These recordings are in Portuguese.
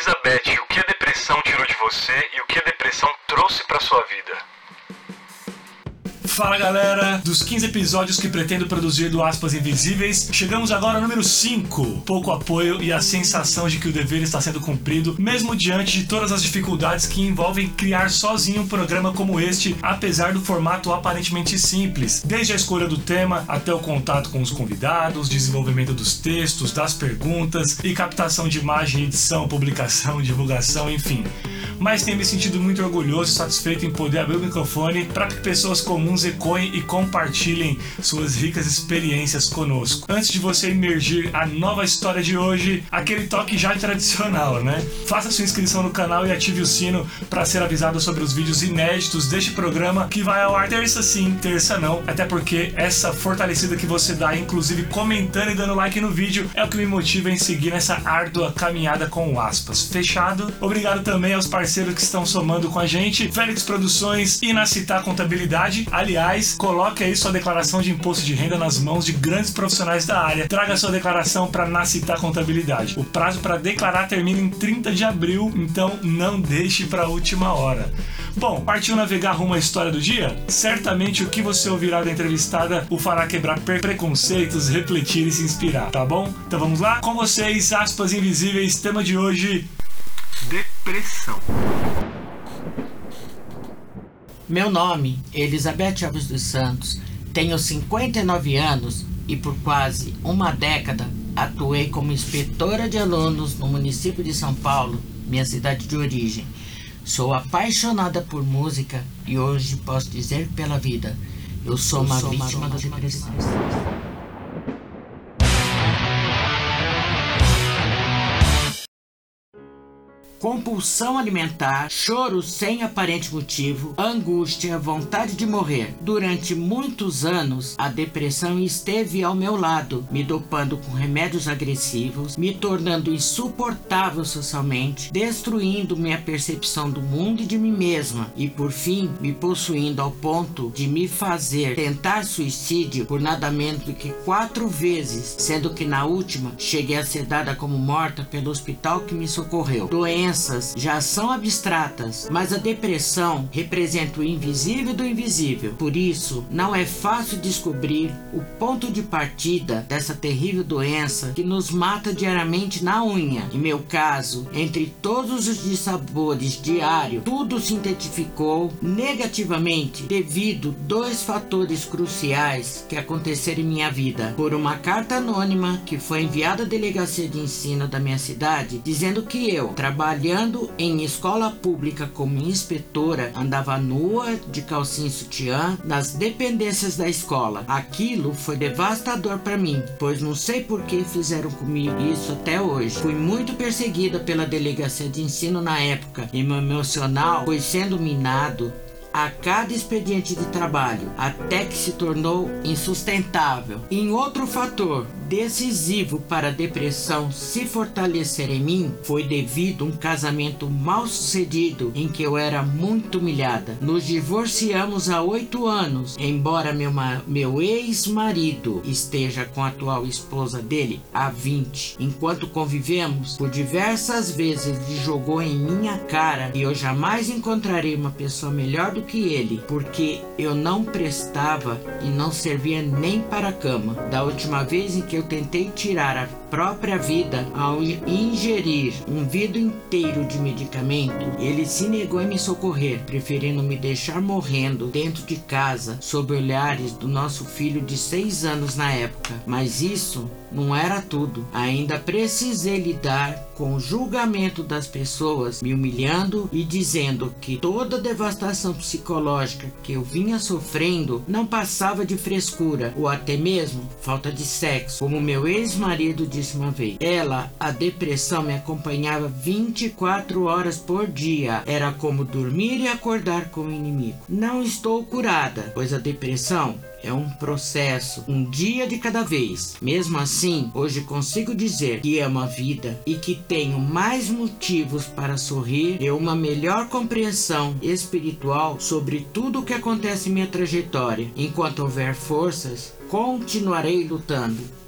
Elizabeth, o que a depressão tirou de você e o que a depressão trouxe para sua vida? Fala galera, dos 15 episódios que pretendo produzir do Aspas Invisíveis, chegamos agora ao número 5. Pouco apoio e a sensação de que o dever está sendo cumprido, mesmo diante de todas as dificuldades que envolvem criar sozinho um programa como este, apesar do formato aparentemente simples, desde a escolha do tema até o contato com os convidados, desenvolvimento dos textos, das perguntas e captação de imagem, edição, publicação, divulgação, enfim mas tenho me sentido muito orgulhoso e satisfeito em poder abrir o microfone para que pessoas comuns ecoem e compartilhem suas ricas experiências conosco. Antes de você emergir a nova história de hoje, aquele toque já tradicional, né? Faça sua inscrição no canal e ative o sino para ser avisado sobre os vídeos inéditos deste programa que vai ao ar terça sim, terça não, até porque essa fortalecida que você dá, inclusive comentando e dando like no vídeo, é o que me motiva em seguir nessa árdua caminhada com aspas. Fechado? Obrigado também aos parceiros que estão somando com a gente, Félix Produções e Nacitar Contabilidade. Aliás, coloque aí sua declaração de imposto de renda nas mãos de grandes profissionais da área. Traga sua declaração para Nacitar Contabilidade. O prazo para declarar termina em 30 de abril, então não deixe para a última hora. Bom, partiu navegar rumo à história do dia? Certamente o que você ouvirá da entrevistada o fará quebrar preconceitos, refletir e se inspirar, tá bom? Então vamos lá? Com vocês, aspas invisíveis, tema de hoje: Meu nome é Elizabeth Alves dos Santos, tenho 59 anos e por quase uma década atuei como inspetora de alunos no município de São Paulo, minha cidade de origem. Sou apaixonada por música e hoje posso dizer pela vida. Eu sou, Eu uma, sou vítima uma vítima da depressão. Compulsão alimentar, choro sem aparente motivo, angústia, vontade de morrer. Durante muitos anos, a depressão esteve ao meu lado, me dopando com remédios agressivos, me tornando insuportável socialmente, destruindo minha percepção do mundo e de mim mesma e, por fim, me possuindo ao ponto de me fazer tentar suicídio por nada menos do que quatro vezes, sendo que na última cheguei a ser dada como morta pelo hospital que me socorreu. Doença doenças já são abstratas, mas a depressão representa o invisível do invisível. Por isso, não é fácil descobrir o ponto de partida dessa terrível doença que nos mata diariamente na unha. Em meu caso, entre todos os dissabores diários, tudo se identificou negativamente devido dois fatores cruciais que aconteceram em minha vida. Por uma carta anônima que foi enviada à delegacia de ensino da minha cidade, dizendo que eu trabalho trabalhando em escola pública como inspetora, andava nua, de calcinha e sutiã, nas dependências da escola. Aquilo foi devastador para mim, pois não sei por que fizeram comigo isso até hoje. Fui muito perseguida pela delegacia de ensino na época e meu emocional foi sendo minado a cada expediente de trabalho, até que se tornou insustentável. Em outro fator decisivo para a depressão se fortalecer em mim foi devido a um casamento mal sucedido em que eu era muito humilhada. Nos divorciamos há oito anos, embora meu, meu ex-marido esteja com a atual esposa dele há 20. Enquanto convivemos, por diversas vezes ele jogou em minha cara que eu jamais encontrarei uma pessoa melhor do que ele, porque eu não prestava e não servia nem para a cama. Da última vez em que eu tentei tirar a própria vida ao ingerir um vidro inteiro de medicamento, ele se negou a me socorrer, preferindo me deixar morrendo dentro de casa sob olhares do nosso filho de seis anos na época. Mas isso não era tudo. Ainda precisei lidar com o julgamento das pessoas, me humilhando e dizendo que toda a devastação psicológica que eu vinha sofrendo não passava de frescura ou até mesmo falta de sexo, como meu ex-marido disse uma vez. Ela, a depressão me acompanhava 24 horas por dia. Era como dormir e acordar com o inimigo. Não estou curada, pois a depressão é um processo, um dia de cada vez. Mesmo assim, hoje consigo dizer que amo a vida e que tenho mais motivos para sorrir e uma melhor compreensão espiritual sobre tudo o que acontece em minha trajetória. Enquanto houver forças, continuarei lutando.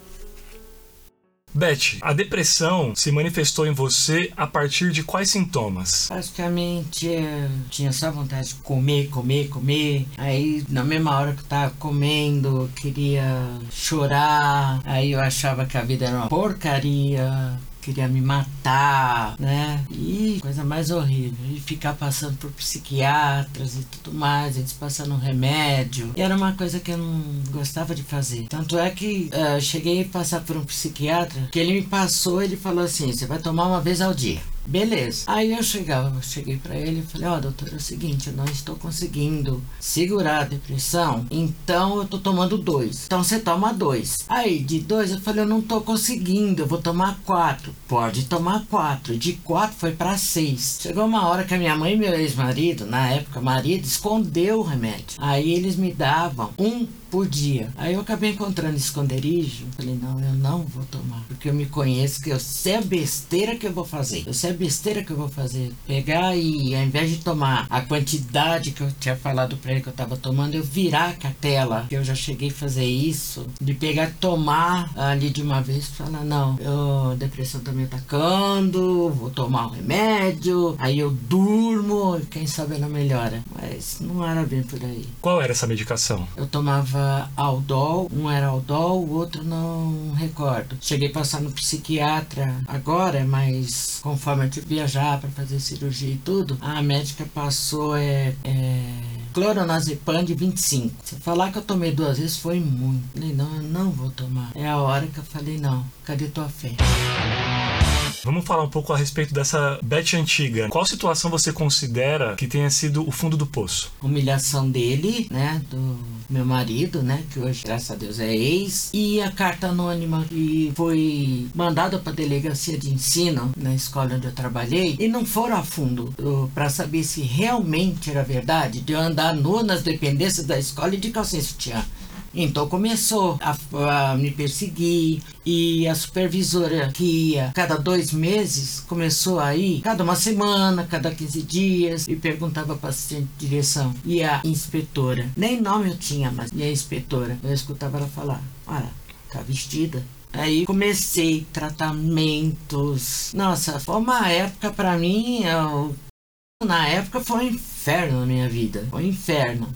Beth, a depressão se manifestou em você a partir de quais sintomas? Basicamente, eu tinha só vontade de comer, comer, comer. Aí, na mesma hora que eu tava comendo, eu queria chorar. Aí eu achava que a vida era uma porcaria queria me matar, né? E coisa mais horrível. E ficar passando por psiquiatras e tudo mais, eles passando remédio. E era uma coisa que eu não gostava de fazer. Tanto é que uh, cheguei a passar por um psiquiatra, que ele me passou, ele falou assim: você vai tomar uma vez ao dia. Beleza. Aí eu chegava, cheguei para ele e falei, ó, oh, doutor, é o seguinte, eu não estou conseguindo segurar a depressão, então eu tô tomando dois. Então você toma dois. Aí, de dois, eu falei, eu não tô conseguindo, eu vou tomar quatro. Pode tomar quatro. De quatro foi para seis. Chegou uma hora que a minha mãe e meu ex-marido, na época marido, escondeu o remédio. Aí eles me davam um por dia. Aí eu acabei encontrando esconderijo. Falei, não, eu não vou tomar. Porque eu me conheço, que eu sei a besteira que eu vou fazer. Eu sei a besteira que eu vou fazer. Pegar e, ao invés de tomar a quantidade que eu tinha falado pra ele que eu tava tomando, eu virar a cartela. Que eu já cheguei a fazer isso. De pegar e tomar ali de uma vez. Falar, não, eu, a depressão tá me atacando. Vou tomar um remédio. Aí eu durmo. Quem sabe ela melhora. Mas não era bem por aí. Qual era essa medicação? Eu tomava Aldol, um era Aldol, o outro não recordo. Cheguei a passar no psiquiatra agora, mas conforme eu tive que viajar para fazer cirurgia e tudo, a médica passou é, é cloronazepam de 25. Se falar que eu tomei duas vezes foi muito. Falei, não, eu não vou tomar. É a hora que eu falei, não, cadê tua fé? Vamos falar um pouco a respeito dessa Beth antiga. Qual situação você considera que tenha sido o fundo do poço? Humilhação dele, né? Do meu marido, né? Que hoje, graças a Deus, é ex. E a carta anônima que foi mandada para a delegacia de ensino na escola onde eu trabalhei. E não foram a fundo para saber se realmente era verdade de eu andar nu nas dependências da escola e de calcinha sutiã. Então começou a, a, me perseguir e a supervisora que ia cada dois meses começou a ir cada uma semana, cada 15 dias e perguntava para assistente de direção. E a inspetora, nem nome eu tinha, mas e a inspetora, eu escutava ela falar: Olha, tá vestida. Aí comecei tratamentos. Nossa, foi uma época para mim. Eu, na época foi um inferno na minha vida. Foi um inferno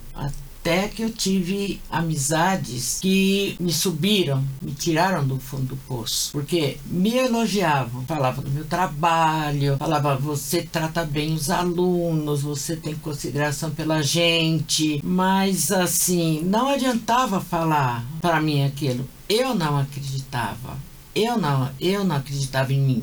até que eu tive amizades que me subiram, me tiraram do fundo do poço, porque me elogiavam, falavam do meu trabalho, falava você trata bem os alunos, você tem consideração pela gente, mas assim, não adiantava falar para mim aquilo. Eu não acreditava. Eu não, eu não acreditava em mim.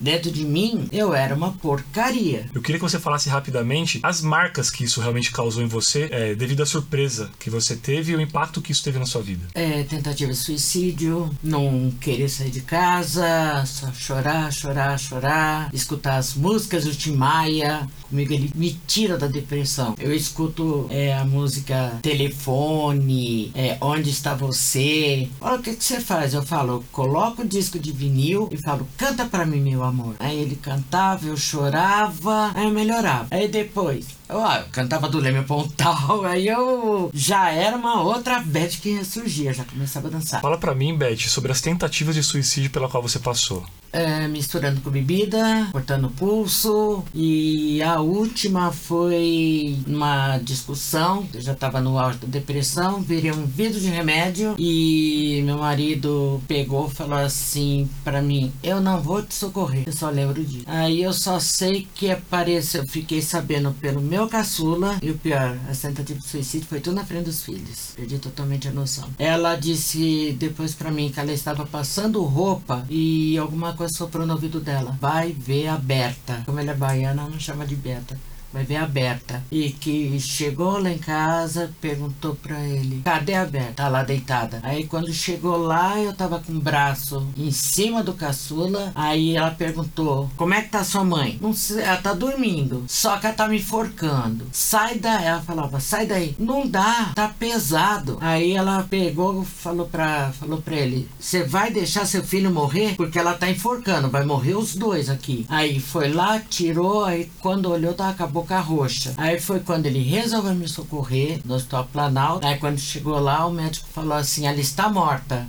Dentro de mim, eu era uma porcaria. Eu queria que você falasse rapidamente as marcas que isso realmente causou em você, é, devido à surpresa que você teve e o impacto que isso teve na sua vida. É, tentativa de suicídio, não querer sair de casa, só chorar, chorar, chorar, escutar as músicas do Tim Maia. Comigo ele me tira da depressão. Eu escuto é, a música Telefone, é, Onde Está Você. Olha o que, que você faz? Eu falo, coloco o disco de vinil e falo, canta pra mim, meu amor. Aí ele cantava, eu chorava, aí eu melhorava. Aí depois, eu, ah, eu cantava do Leme Pontal, aí eu já era uma outra Beth que surgia, já começava a dançar. Fala pra mim, Beth, sobre as tentativas de suicídio pela qual você passou é, misturando com bebida, cortando o pulso. E a última foi uma discussão. Eu já estava no auge da depressão, virei um vidro de remédio e meu marido pegou e falou assim para mim: Eu não vou te socorrer. Eu só lembro disso. Aí eu só sei que apareceu, eu fiquei sabendo pelo meu caçula. E o pior, a tentativa de suicídio foi tudo na frente dos filhos. Perdi totalmente a noção. Ela disse depois para mim que ela estava passando roupa e alguma coisa soprou no ouvido dela. Vai ver a Berta. Como ela é baiana, não chama de Berta vai ver a Berta. E que chegou lá em casa, perguntou pra ele: Cadê a Berta? Tá lá deitada. Aí quando chegou lá, eu tava com o braço em cima do caçula. Aí ela perguntou: Como é que tá sua mãe? Não sei, ela tá dormindo. Só que ela tá me enforcando. Sai daí. Ela falava: Sai daí. Não dá, tá pesado. Aí ela pegou, falou pra, falou pra ele: Você vai deixar seu filho morrer? Porque ela tá enforcando, vai morrer os dois aqui. Aí foi lá, tirou, aí quando olhou, tava acabou boca roxa. Aí foi quando ele resolveu me socorrer no Hospital Planalto. Aí quando chegou lá, o médico falou assim: ela está morta.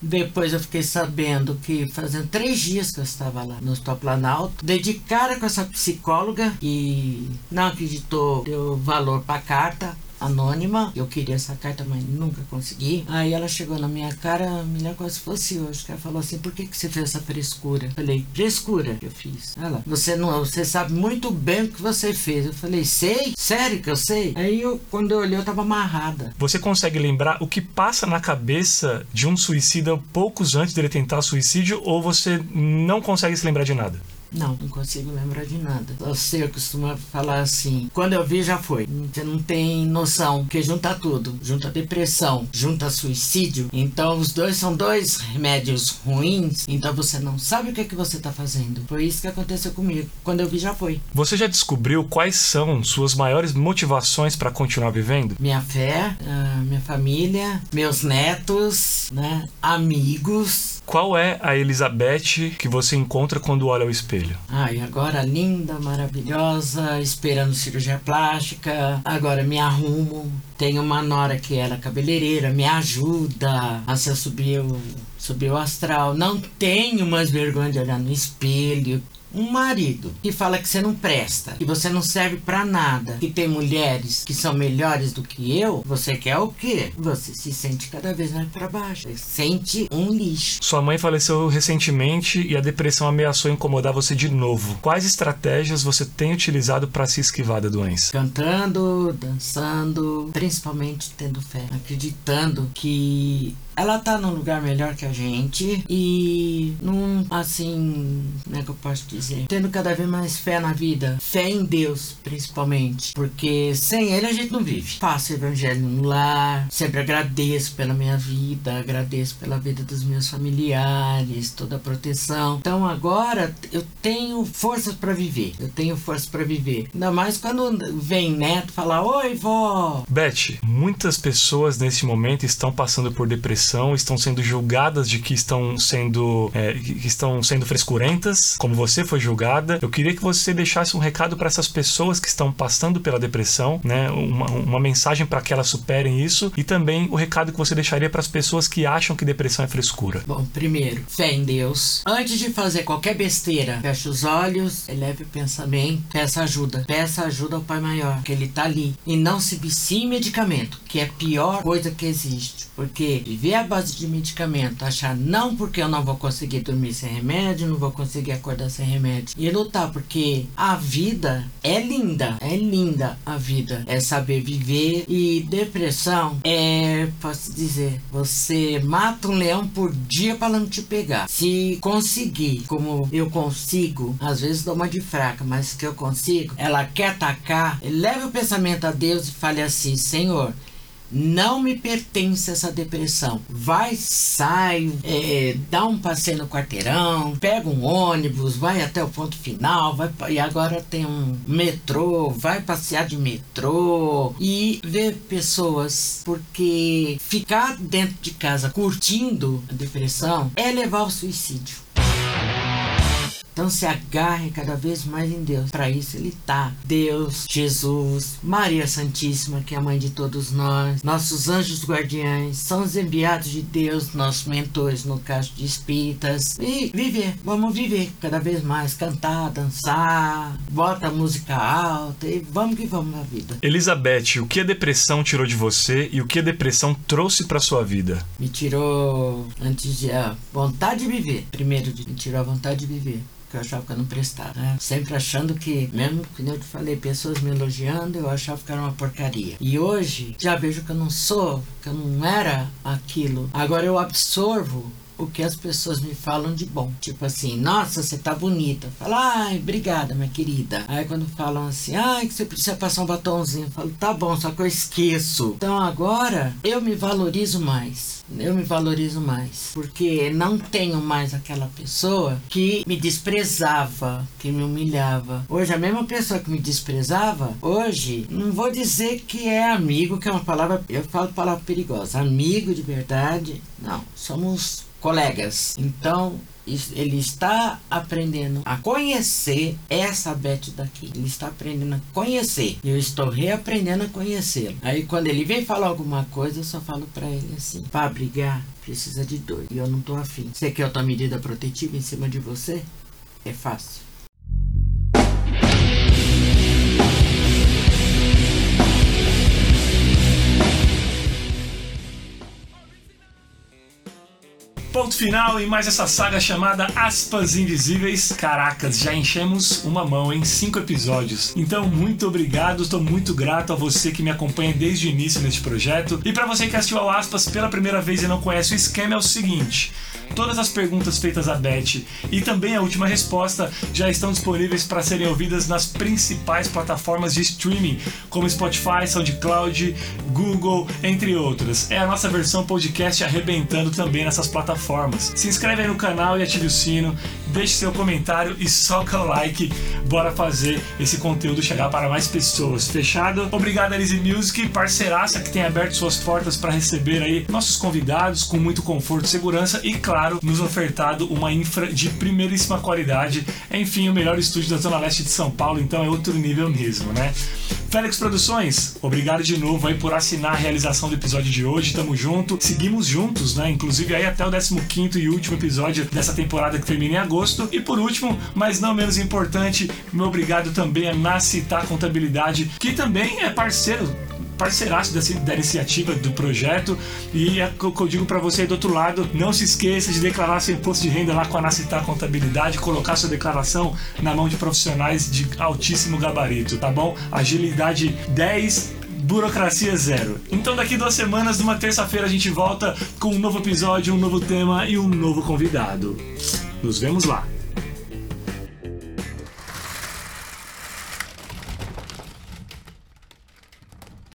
Depois eu fiquei sabendo que fazendo três dias que eu estava lá no Hospital Planalto, dei com essa psicóloga e não acreditou, deu valor pra carta anônima. Eu queria essa carta, mas nunca consegui. Aí ela chegou na minha cara, melhor coisa se fosse hoje. Ela falou assim: por que, que você fez essa frescura? Falei, frescura que eu fiz. Ela, você não, você sabe muito bem o que você fez. Eu falei, sei? Sério que eu sei? Aí eu, quando eu olhei, eu tava amarrada. Você consegue lembrar o que passa na cabeça de um suicida poucos antes dele tentar suicídio ou você não consegue se lembrar de nada? Não, não consigo lembrar de nada. Você costuma falar assim: quando eu vi, já foi. Você não tem noção, porque junta tudo: junta depressão, junta suicídio. Então, os dois são dois remédios ruins. Então, você não sabe o que é que você tá fazendo. Foi isso que aconteceu comigo. Quando eu vi, já foi. Você já descobriu quais são suas maiores motivações para continuar vivendo? Minha fé, ah, minha família, meus netos, né? Amigos. Qual é a Elizabeth que você encontra quando olha ao espelho? Ai, agora linda, maravilhosa, esperando cirurgia plástica. Agora me arrumo. Tenho uma nora que era cabeleireira, me ajuda a se subir o, subir o astral. Não tenho mais vergonha de olhar no espelho. Um marido que fala que você não presta, que você não serve pra nada, que tem mulheres que são melhores do que eu, você quer o quê? Você se sente cada vez mais pra baixo. Você sente um lixo. Sua mãe faleceu recentemente e a depressão ameaçou incomodar você de novo. Quais estratégias você tem utilizado para se esquivar da doença? Cantando, dançando, principalmente tendo fé, acreditando que ela tá num lugar melhor que a gente e num assim, como é que eu posso dizer? Tendo cada vez mais fé na vida, fé em Deus, principalmente, porque sem ele a gente não vive. Faço evangelho no lar, sempre agradeço pela minha vida, agradeço pela vida dos meus familiares, toda a proteção. Então agora eu tenho forças para viver. Eu tenho forças para viver. Ainda mais quando vem neto falar: "Oi, vó". Beth, muitas pessoas nesse momento estão passando por depressão estão sendo julgadas de que estão sendo é, que estão sendo frescurentas, como você foi julgada. Eu queria que você deixasse um recado para essas pessoas que estão passando pela depressão, né? Uma, uma mensagem para que elas superem isso e também o recado que você deixaria para as pessoas que acham que depressão é frescura. Bom, primeiro, fé em Deus. Antes de fazer qualquer besteira, feche os olhos, eleve o pensamento, peça ajuda. Peça ajuda ao Pai Maior, que Ele tá ali. E não se vicie medicamento, que é a pior coisa que existe. Porque viver à base de medicamento, achar não porque eu não vou conseguir dormir sem remédio, não vou conseguir acordar sem remédio. E lutar, porque a vida é linda, é linda a vida. É saber viver e depressão é, posso dizer, você mata um leão por dia para não te pegar. Se conseguir, como eu consigo, às vezes dou uma de fraca, mas que eu consigo, ela quer atacar, leve o pensamento a Deus e fale assim: Senhor, não me pertence essa depressão. Vai, sai, é, dá um passeio no quarteirão, pega um ônibus, vai até o ponto final, vai, e agora tem um metrô, vai passear de metrô e ver pessoas, porque ficar dentro de casa curtindo a depressão é levar ao suicídio. Então se agarre cada vez mais em Deus. Para isso ele tá. Deus, Jesus, Maria Santíssima, que é a mãe de todos nós, nossos anjos guardiães, são os enviados de Deus, nossos mentores no caso de espíritas. E viver, vamos viver cada vez mais, cantar, dançar, bota a música alta e vamos que vamos na vida. Elizabeth, o que a depressão tirou de você e o que a depressão trouxe para sua vida? Me tirou antes de a vontade de viver. Primeiro me tirou a vontade de viver que eu achava que eu não prestava. Né? Sempre achando que, mesmo que eu te falei, pessoas me elogiando, eu achava que era uma porcaria. E hoje já vejo que eu não sou, que eu não era aquilo. Agora eu absorvo o que as pessoas me falam de bom. Tipo assim, nossa, você tá bonita. Fala, ai, obrigada, minha querida. Aí quando falam assim, ai, que você precisa passar um batomzinho, eu falo, tá bom, só que eu esqueço. Então agora eu me valorizo mais. Eu me valorizo mais. Porque não tenho mais aquela pessoa que me desprezava, que me humilhava. Hoje, a mesma pessoa que me desprezava, hoje, não vou dizer que é amigo, que é uma palavra, eu falo palavra perigosa. Amigo de verdade, não. Somos colegas. Então, ele está aprendendo a conhecer essa Beth daqui. Ele está aprendendo a conhecer. E eu estou reaprendendo a conhecê-lo. Aí quando ele vem falar alguma coisa, eu só falo para ele assim: para brigar, precisa de dois. E eu não tô afim. Você quer outra medida protetiva em cima de você? É fácil. Ponto final em mais essa saga chamada Aspas Invisíveis. Caracas, já enchemos uma mão em cinco episódios. Então, muito obrigado, estou muito grato a você que me acompanha desde o início neste projeto. E para você que assistiu ao Aspas pela primeira vez e não conhece o esquema, é o seguinte: todas as perguntas feitas a Beth e também a última resposta já estão disponíveis para serem ouvidas nas principais plataformas de streaming, como Spotify, SoundCloud, Google, entre outras. É a nossa versão podcast arrebentando também nessas plataformas plataformas. Se inscreve aí no canal e ative o sino, deixe seu comentário e soca o like. Bora fazer esse conteúdo chegar para mais pessoas. Fechado? Obrigado, Elise Music, parceiraça que tem aberto suas portas para receber aí nossos convidados com muito conforto segurança e, claro, nos ofertado uma infra de primeiríssima qualidade. Enfim, o melhor estúdio da Zona Leste de São Paulo, então é outro nível mesmo, né? Félix Produções, obrigado de novo aí por assinar a realização do episódio de hoje. Tamo junto. Seguimos juntos, né? Inclusive aí até o 15 e último episódio dessa temporada que termina em agosto. E por último, mas não menos importante, meu obrigado também a Nacitar Contabilidade, que também é parceiro parceiraço da iniciativa do projeto e é o que eu digo para você do outro lado, não se esqueça de declarar seu imposto de renda lá com a Nacitar Contabilidade, colocar sua declaração na mão de profissionais de altíssimo gabarito, tá bom? Agilidade 10 burocracia zero. Então daqui duas semanas, numa terça-feira, a gente volta com um novo episódio, um novo tema e um novo convidado. Nos vemos lá.